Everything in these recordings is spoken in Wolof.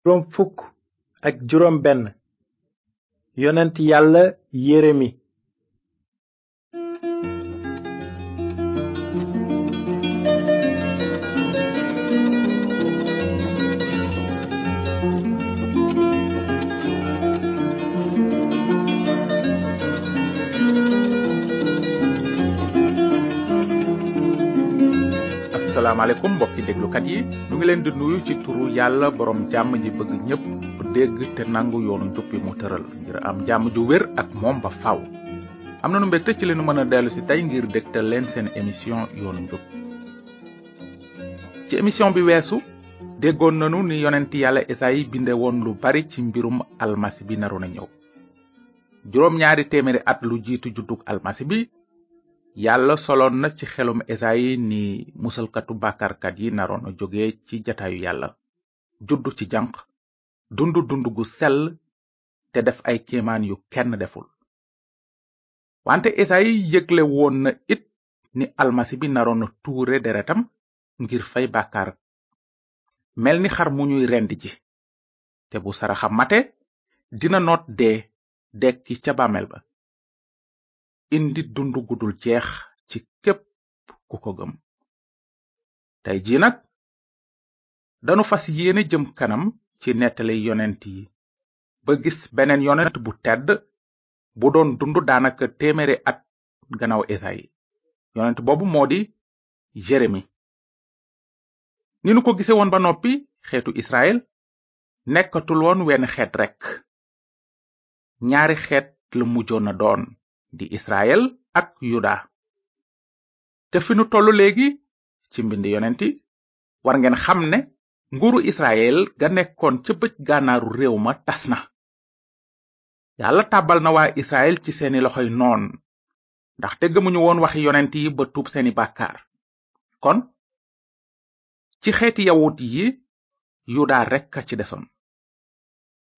juróom fukk ak juróom benn yonent yàlla yeremi asalaamaaleykum mbokki déglukat yi ñu ngi leen di nuyu ci turu yàlla borom jàmm ji bëgg ñépp dégg te nangu yoonu njub bi mu tëral ngir am jàmm ju wér ak moom ba faw am na nu mbégte ci li nu mën a dellu si tey ngir dégtal leen seen émission yoonu njub ci émission bi weesu déggoon nanu ni yonent yàlla esayi binde woon lu bari ci mbirum almasi bi naroon a ñëw juróom ñaari téeméeri at lu jiitu juddug almasi bi yàlla soloon na ci xelum esayi ni musalkatu bàkkaarkat yi naroon a jóge ci jataayu yàlla juddu ci janq dund dund gu sell te def ay kéemaan yu kenn deful wante esayi yëgle woon na it ni almasi bi naroon a tuure deretam ngir fay bàkkaar mel ni xar mu ñuy rend ji te bu saraxam mate dina noot dee dekki ca bàmmeel ba indi dund gudul jeex ci képp ku ko gëm tey jii nag danu fas yéene jëm kanam ci nettali yonent yi ba gis beneen yonent bu tedd bu doon dund daanaka téeméeri at gannaaw esayi yonent boobu moo di jeremi ni nu ko gise woon ba noppi xeetu israel nekkatul woon wenn xeet rekk ñaari xeet la mujjoon a doon di Israël ak Yuda te fi nu tollu léegi ci mbind yonent yi war ngeen xam ne nguuru Israël ga nekkoon ca bëj gànnaaru réew ma tas na yàlla tàbbal na waa Israël ci seeni loxoy noon ndaxte gëmuñu woon waxi yonent yi ba tuub seeni bàkkaar kon ci xeeti yawut yi yuda rekk a ci desoon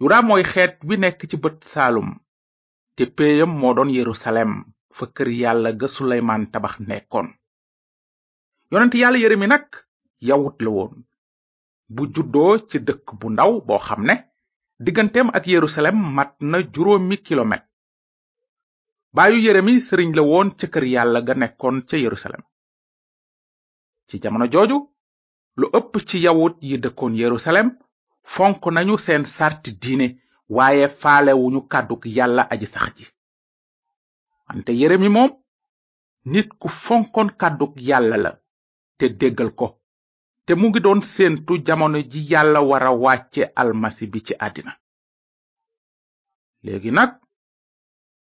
yuda mooy xeet wi nekk ci bët saalum te péeyam moo doon yerusalem fa kër yàlla ga suleymaan tabax nekkoon yonent yàlla yeremi nag yawut la woon bu juddoo ci dëkk bu ndaw boo xam ne digganteem ak yerusalem mat na juróomi kilomètre baayu yeremi sëriñ la woon ca kër yàlla ga nekkoon ca yerusalem ci jamono jooju lu ëpp ci yawut yi dëkkoon yerusalem fonk nañu seen sàrti diine waaye faalewuñu kàddug yàlla aji sax ji wante yeremi moom nit ku fonkoon kàddug yàlla la te déggal ko te mu ngi doon séentu jamono ji yàlla wara wàcce almasi bi ci àddina léegi nag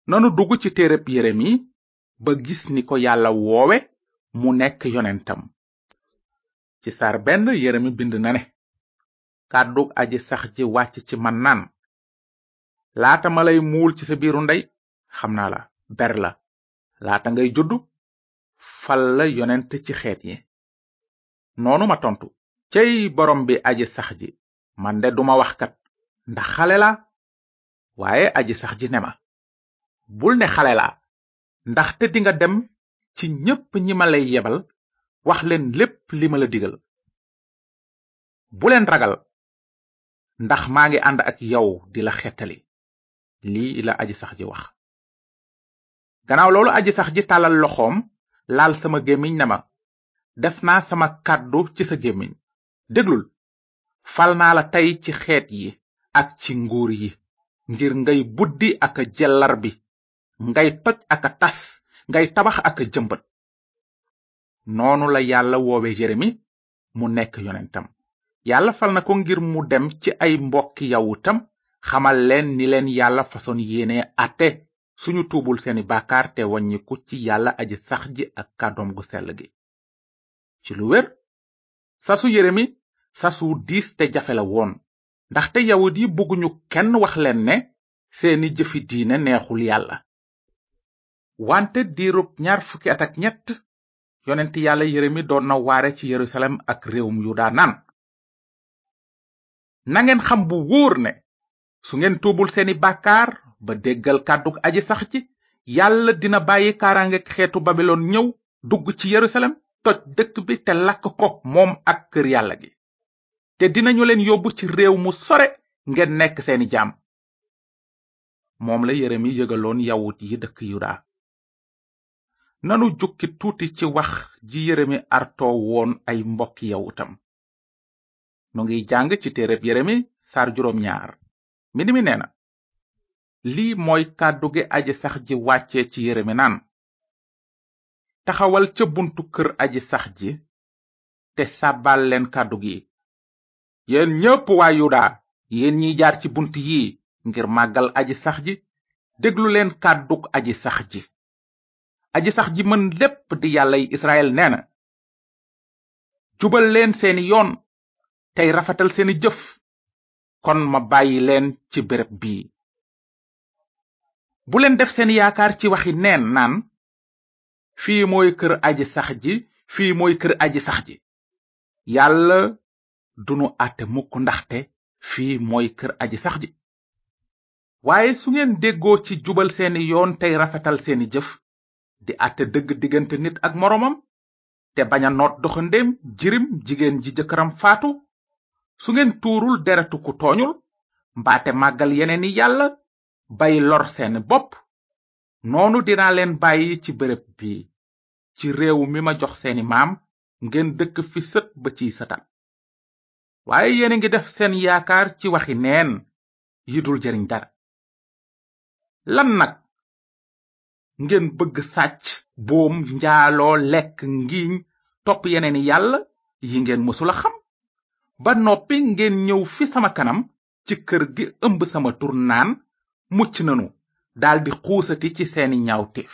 nanu dugg ci téereb yeremi ba gis ni ko yàlla woowe mu nekk yonentam ci sar benn yeremi bind na ne kàddug aji sax ji wàcc ci man naan laata ma lay muul ci sa biiru ndey xam naa la ber la laata ngay juddu fal la yonent ci xeet yi noonu ma tontu cey borom bi aji sax ji man de duma wax kat ndax xale la waaye aji sax ji ne ma bul ne xale la ndaxte dinga dem ci ñépp ñi ma lay yebal wax leen lépp li ma la digal bu leen ragal ndax maa ngi ànd ak yow di la xettali lii la aji sax ji wax gannaaw loolu aji sax ji tàllal loxoom laal sama gémmiñ ne ma def naa sama kàddu ci sa gémmiñ déglul fal naa la tey ci xeet yi ak ci nguur yi ngir ngay buddi ak a jellar bi ngay toj ak a tas ngay tabax ak a jëmbat noonu la yàlla woowe yeremi mu nekk yonentam yàlla fal na ko ngir mu dem ci ay mbokki yawutam xamal leen ni leen yàlla fasoon yéene àtte suñu tuubul seeni bàkkaar te waññiku ci yàlla aji sax ji ak kàddoom gu sell gi ci lu wér sasu yeremi sasu diis te jafe la woon ndaxte yawut yi bëgguñu kenn wax leen ne seeni jëfi diine neexul yàlla wante diirub ñaar fukki at ak ñett yonent yàlla yeremi doon na waare ci yerusalem ak réewum yuda naan nangeen xam bu wóor ne su ngeen tuubul seeni bàkkaar ba déggal kàddug aji sax ci yàlla dina bàyyi kaaraangeeg xeetu babilon ñëw dugg ci yerusalem toj dëkk bi te lakk ko moom ak kër yàlla gi te dinañu leen yóbbu ci réew mu sore ngeen nekk seeni jaam moom la yeremi yëgaloon yawut yi dëkk yuda nanu jukki tuuti ci wax ji yeremi artoo woon ay mbokki yawutam nu ngi jàng ci téereb yeremi sar juróom ñaar mbind mi nee na lii mooy kàddu gi aji sax ji wàcce ci yeremi naan taxawal ca buntu kër aji sax ji te sàbbaal leen kàddu gi yéen ñépp waa yuda yéen ñiy jaar ci bunt yi ngir màggal aji sax ji déglu leen kàddug aji sax ji aji sax ji mën lépp di yàllay israel nee na jubal leen seeni yoon tey rafetal seeni jëf kon ma bàyyi leen ci béréb bii bu leen def seen yaakaar ci waxi neen naan fii mooy kër aji sax ji fii mooy kër aji sax ji yàlla dunu àtte mukk ndaxte fii mooy kër aji sax ji waaye su ngeen déggoo ci jubal seeni yoon tey rafetal seeni jëf di àtte dëgg diggante nit ak moroomam te bañ a noot doxandéem jirim jigéen ji jëkkëram faatu su ngeen tuurul deretu ku tooñul mbaate màggal yeneen i yàlla bay lor seeni bopp noonu dinaa leen bàyyi ci béréb bi ci réew mi ma jox seeni maam ngeen dëkk fi sët ba ciy sëtam waaye yéen a ngi def seen yaakaar ci waxi neen yi dul jariñ dara lan nag ngeen bëgg sàcc boom njaaloo lekk ngiiñ topp yeneen yàlla yi ngeen mësula xam ba noppi ngeen ñëw fi sama kanam ci kër gi ëmb sama tur naan mucc nanu daldi xuusati ci seeni ñaawteef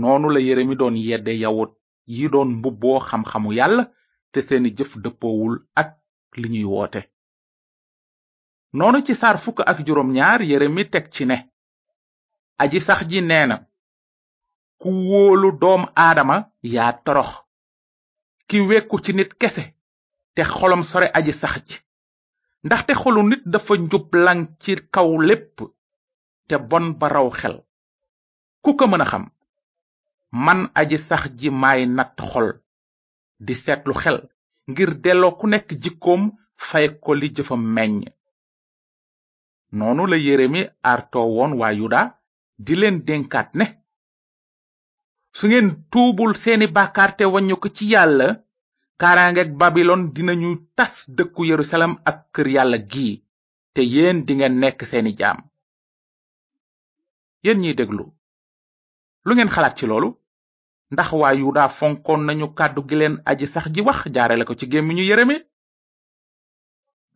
noonu la yeremi doon yedde yawut yi doon mbubboo xam-xamu yàlla te seeni jëf dëppoowul ak li ñuy woote noonu ci saar fukk ak juróom ñaar yeremi teg ci ne aji sax ji nee na ku wóolu doom aadama yaa torox ki wekku ci nit kese te xolam sore aji sax ji ndaxte xolu nit dafa njublang ci kaw lépp te bon ba raw xel ku ko mën a xam man aji sax ji maay natt xol di seetlu xel ngir delloo ku nekk jikkoom fay ko li jëfam meññ noonu la yeremi artoo woon waa yuda di leen dénkaat ne su ngeen tuubul seeni bàkkaar te waññu ko ci yàlla kaaraangeeg babilon dinañu tas dëkku yerusalem ak kër yàlla gii te yéen dingeen nekk seeni jaam yéen ñiy déglu lu ngeen xalaat ci loolu ndax waa yuda fonkoon nañu kàddu gi leen aji sax ji wax jaarale ko ci gémmiñu yeremi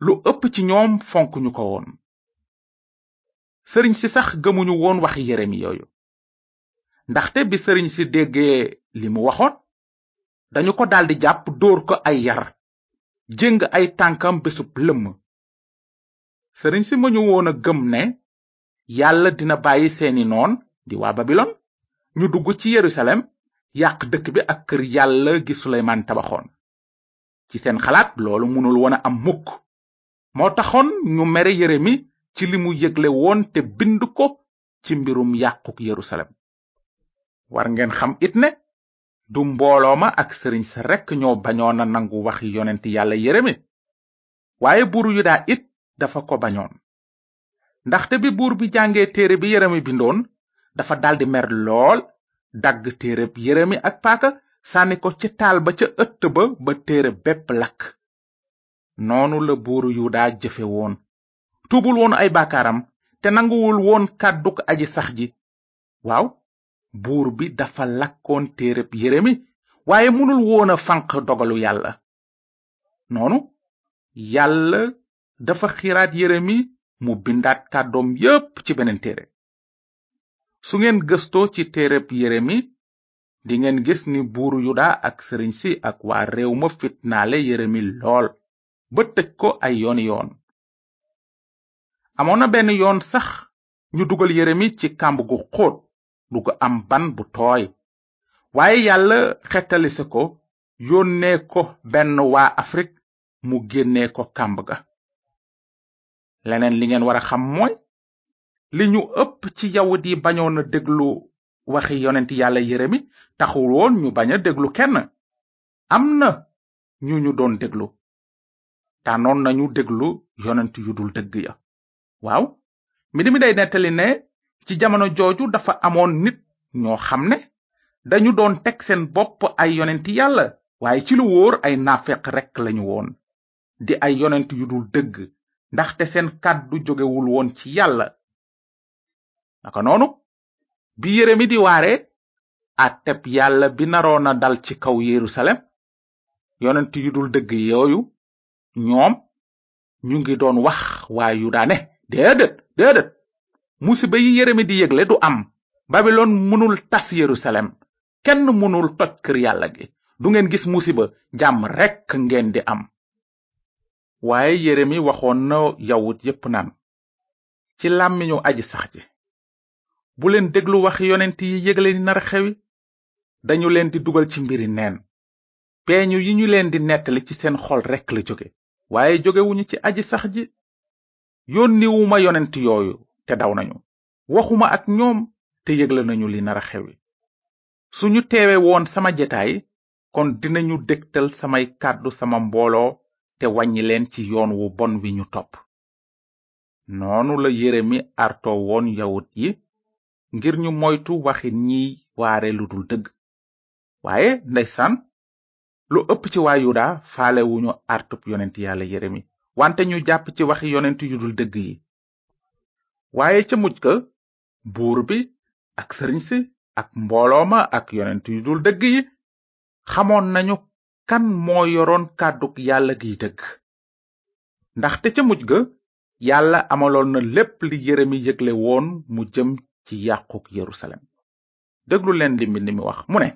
lu ëpp ci ñoom fonkuñu ko woon sëriñ si sax gëmuñu woon waxi yeremi yooyu ndaxte bi sëriñ si déggee li mu waxoon dañu ko daldi jàpp dóor ko ay yar jëng ay tànkam bésub lëmm sëriñ si mëñu woon a gëm ne yàlla dina bàyyi seeni noon di waa babilon ñu dugg ci yerusalem yàq dëkk bi ak kër yàlla gi suleymaan tabaxoon ci seen xalaat loolu mënul woon a am mukk moo taxoon ñu mere yeremi ci li mu yëgle woon te bind ko ci mbirum yàquk yerusalem war ngeen xam it ne du mbooloo ma ak sëriñ sa rekk ñoo bañoon a nangu waxi yonent yàlla yeremi waaye buuru yuda it dafa ko bañoon ndaxte bi buur bi jàngee téere bi yeremi bindoon dafa daldi mer lool dagg téereb yeremi ak paaka sànni ko ci taal ba ca ëtt ba ba téere bépp lakk noonu la buuru yuda jëfe woon tuubul woon ay baakaaram te nanguwul woon kàdduk aji sax ji waaw buur bi dafa lakkoon téereb yeremi waaye mënul woon a fanq dogalu yàlla noonu yàlla dafa xiiraat yeremi mu bindaat kàddoom yépp ci beneen téere su ngeen gëstoo ci téereb yeremi dingeen gis ni buuru yuda ak sëriñ si ak waa réew ma fitnaale yeremi lool ba tëj ko ay yooni yoon amoon na benn yoon sax ñu dugal yeremi ci kàmb gu xóot lu ko am ban bu tooy waaye yàlla xettalise ko yónnee ko benn waa afrik mu génnee ko kàmb ga leneen li ngeen war a xam mooy li ñu ëpp ci yawut yi bañoon a déglu waxi yonent yàlla yeremi taxul woon ñu bañ a déglu kenn am na ñu ñu doon déglu tànnoon nañu déglu yonent yu dul dëgg ya waaw mbind mi day nettali ne ci jamono jooju dafa amoon nit ñoo xam ne dañu doon teg seen bopp ay yonent yàlla waaye ci lu wóor ay naafeq rekk lañu woon di ay yonent yu dul dëgg ndaxte seen kàddu jógewul woon ci yàlla naka noonu bi Yeremi di waare àtteb yàlla bi naroon a dal ci kaw Yerusalem yonent yu dul dëgg yooyu ñoom ñu ngi doon wax waa yuda ne déedéet déedéet musiba yi yeremi di yëgle du am babilon mënul tas yerusalem kenn mënul toj kër yàlla gi du ngeen gis musiba jàmm rekk ngeen di am waaye yeremi waxoon na yawut yépp naan ci làmmiñu aji sax ji bu leen déglu wax yonent yi yëgle ni nar xewi dañu leen di dugal ci mbiri neen peeñu yi ñu leen di nettali ci seen xol rekk la jóge waaye jógewuñu ci aji sax ji yónniwuma yonent yooyu te daw nañu waxuma ak ñoom te yëgle nañu li nara xewi suñu teewe woon sama jetaay kon dinañu dégtal samay kàddu sama mbooloo te wàññi leen ci yoon wu bon wi ñu topp noonu la yeremi arto woon yawut yi ngir ñu moytu waxi ñiy waare lu dul dëgg waaye ndeysaan lu ëpp ci waa yuda faale wuñu artub yonent yàlla yeremi wante ñu jàpp ci waxi yonent yu dul dëgg yi waaye ca mujj ka buur bi ak sëriñ si ak mbooloo ma ak yonent yu dul dëgg yi xamoon nañu kan moo yoroon kàddug yàlla giy dëgg ndaxte ca mujj ga yàlla amaloon na lépp li yeremi yëgle woon mu jëm ci yàquk yerusalem déglu leen li mbind mi wax mu ne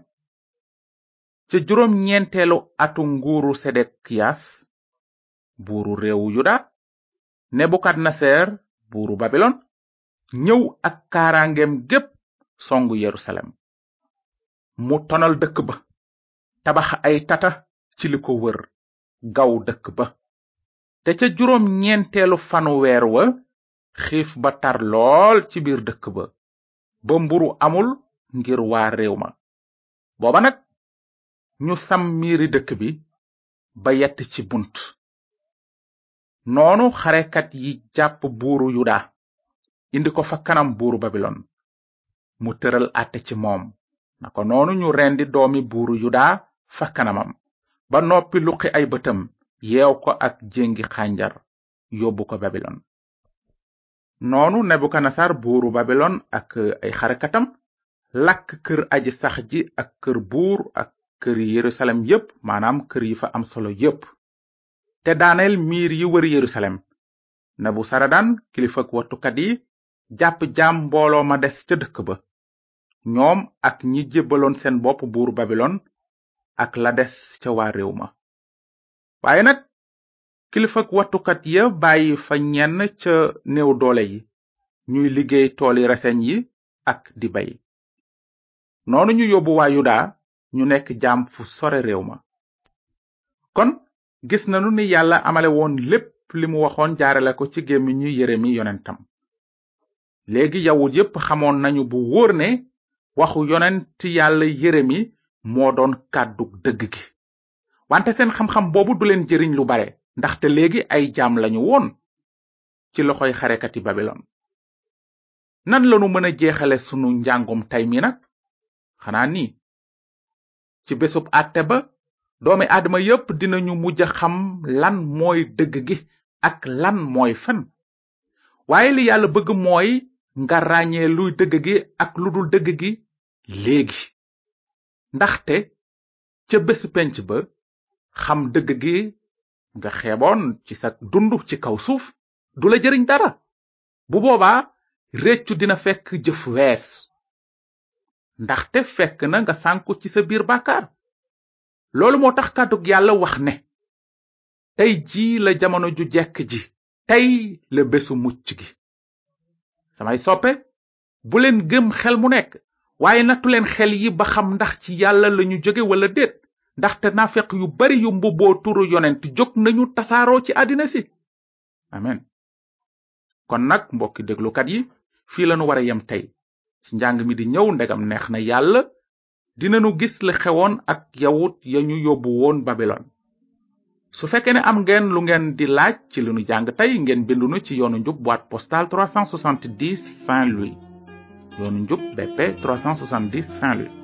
ca juróom ñeenteelu atu nguuru sedekyas buuru réewu yuda nebukadneser buuru babilon ñëw ak kaaraangeem gépp songu yerusalem mu tonal dëkk ba tabax ay tata ci li ko wër gaw dëkk ba te ca juróom ñeenteelu fanu weer wa xiif ba tar lool ci biir dëkk ba ba mburu amul ngir waa réew ma booba nag ñu sam miiri dëkk bi ba yett ci bunt noonu xarekat yi jàpp buuru yuda indi ko fa kanam buuru babilon mu tëral àtte ci moom naka noonu ñu rendi doomi buuru yuda fa kanamam ba noppi luqi ay bëtam yeew ko ak jéngi xànjar yóbbu ko babilon noonu nebukadnesar buuru babilon ak ay xarekatam lakk kër aji sax ji ak kër buur ak kër yerusalem yépp maanaam kër yi fa am solo yépp te daaneel miir yi wër yerusalem nebusaradan kilifak wattukat yi jàpp jaam mbooloo ma des ca dëkk ba ñoom ak ñi jébbaloon seen bopp buur babilon ak la des ca waa réew ma waaye nag kilifak wattukat ya bàyyi fa ñenn ca néew doole yi ñuy liggéey tooli reseñ yi ak di bay noonu ñu yóbbu waa yuda ñu nekk jaam fu sore réew ma kon gis nanu ni yàlla amale woon lépp li mu waxoon jaarale ko ci gémmiñu yeremi yonentam léegi yawut yépp xamoon nañu bu wóor ne waxu yonent yàlla yeremi moo doon kàddu dëgg gi wante seen xam-xam boobu du leen jëriñ lu bare ndaxte léegi ay jaam lañu woon ci loxoy xarekati babilon nan lanu mën a jeexale sunu njàngum tey mi nag xanaa nii ci bésub àtte ba doomi aadama yépp dinañu mujj a xam lan mooy dëgg gi ak lan mooy fen waaye li yàlla bëgg mooy nga ràññee luy dëgg gi ak lu dul dëgg gi léegi ndaxte ca bésu penc ba xam dëgg gi nga xeeboon ci sa dund ci kaw suuf du la jëriñ dara bu boobaa réccu dina fekk jëf wees ndaxte fekk na nga sànku ci sa biir bàkkaar loolu moo tax kàddug yàlla wax ne tey jii la jamono ju jekk ji tey la bésu mucc gi samay soppe bu leen gëm xel mu nekk waaye nattu leen xel yi ba xam ndax ci yàlla lañu jóge walla déet ndaxte naafeq yu bari yu mbubboo turu yonent jóg nañu tasaaroo ci àddina si amen kon nag mbokki déglukat yi fii lanu wara yem tey ci njàng mi di ñëw ndegam neex na yàlla dinanu gis li xewoon ak yawut ya ñu yóbbu woon babilon su fekkee ne am ngeen lu ngeen di laaj ci li nu jàng tey ngeen bindunu ci yoonu njub boîte postale 370 saint louis yoonu njub bp 370 saint louis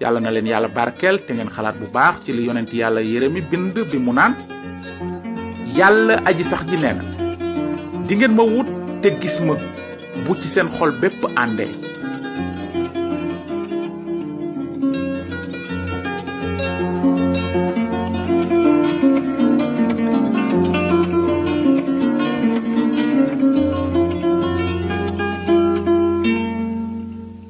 yàlla na leen yàlla barkeel te ngeen xalaat bu baax ci li yonent yàlla Yeremi bind bi mu naan yàlla aji sax ji nee na di ngeen ma wut te gis ma bu ci seen xol bépp àndee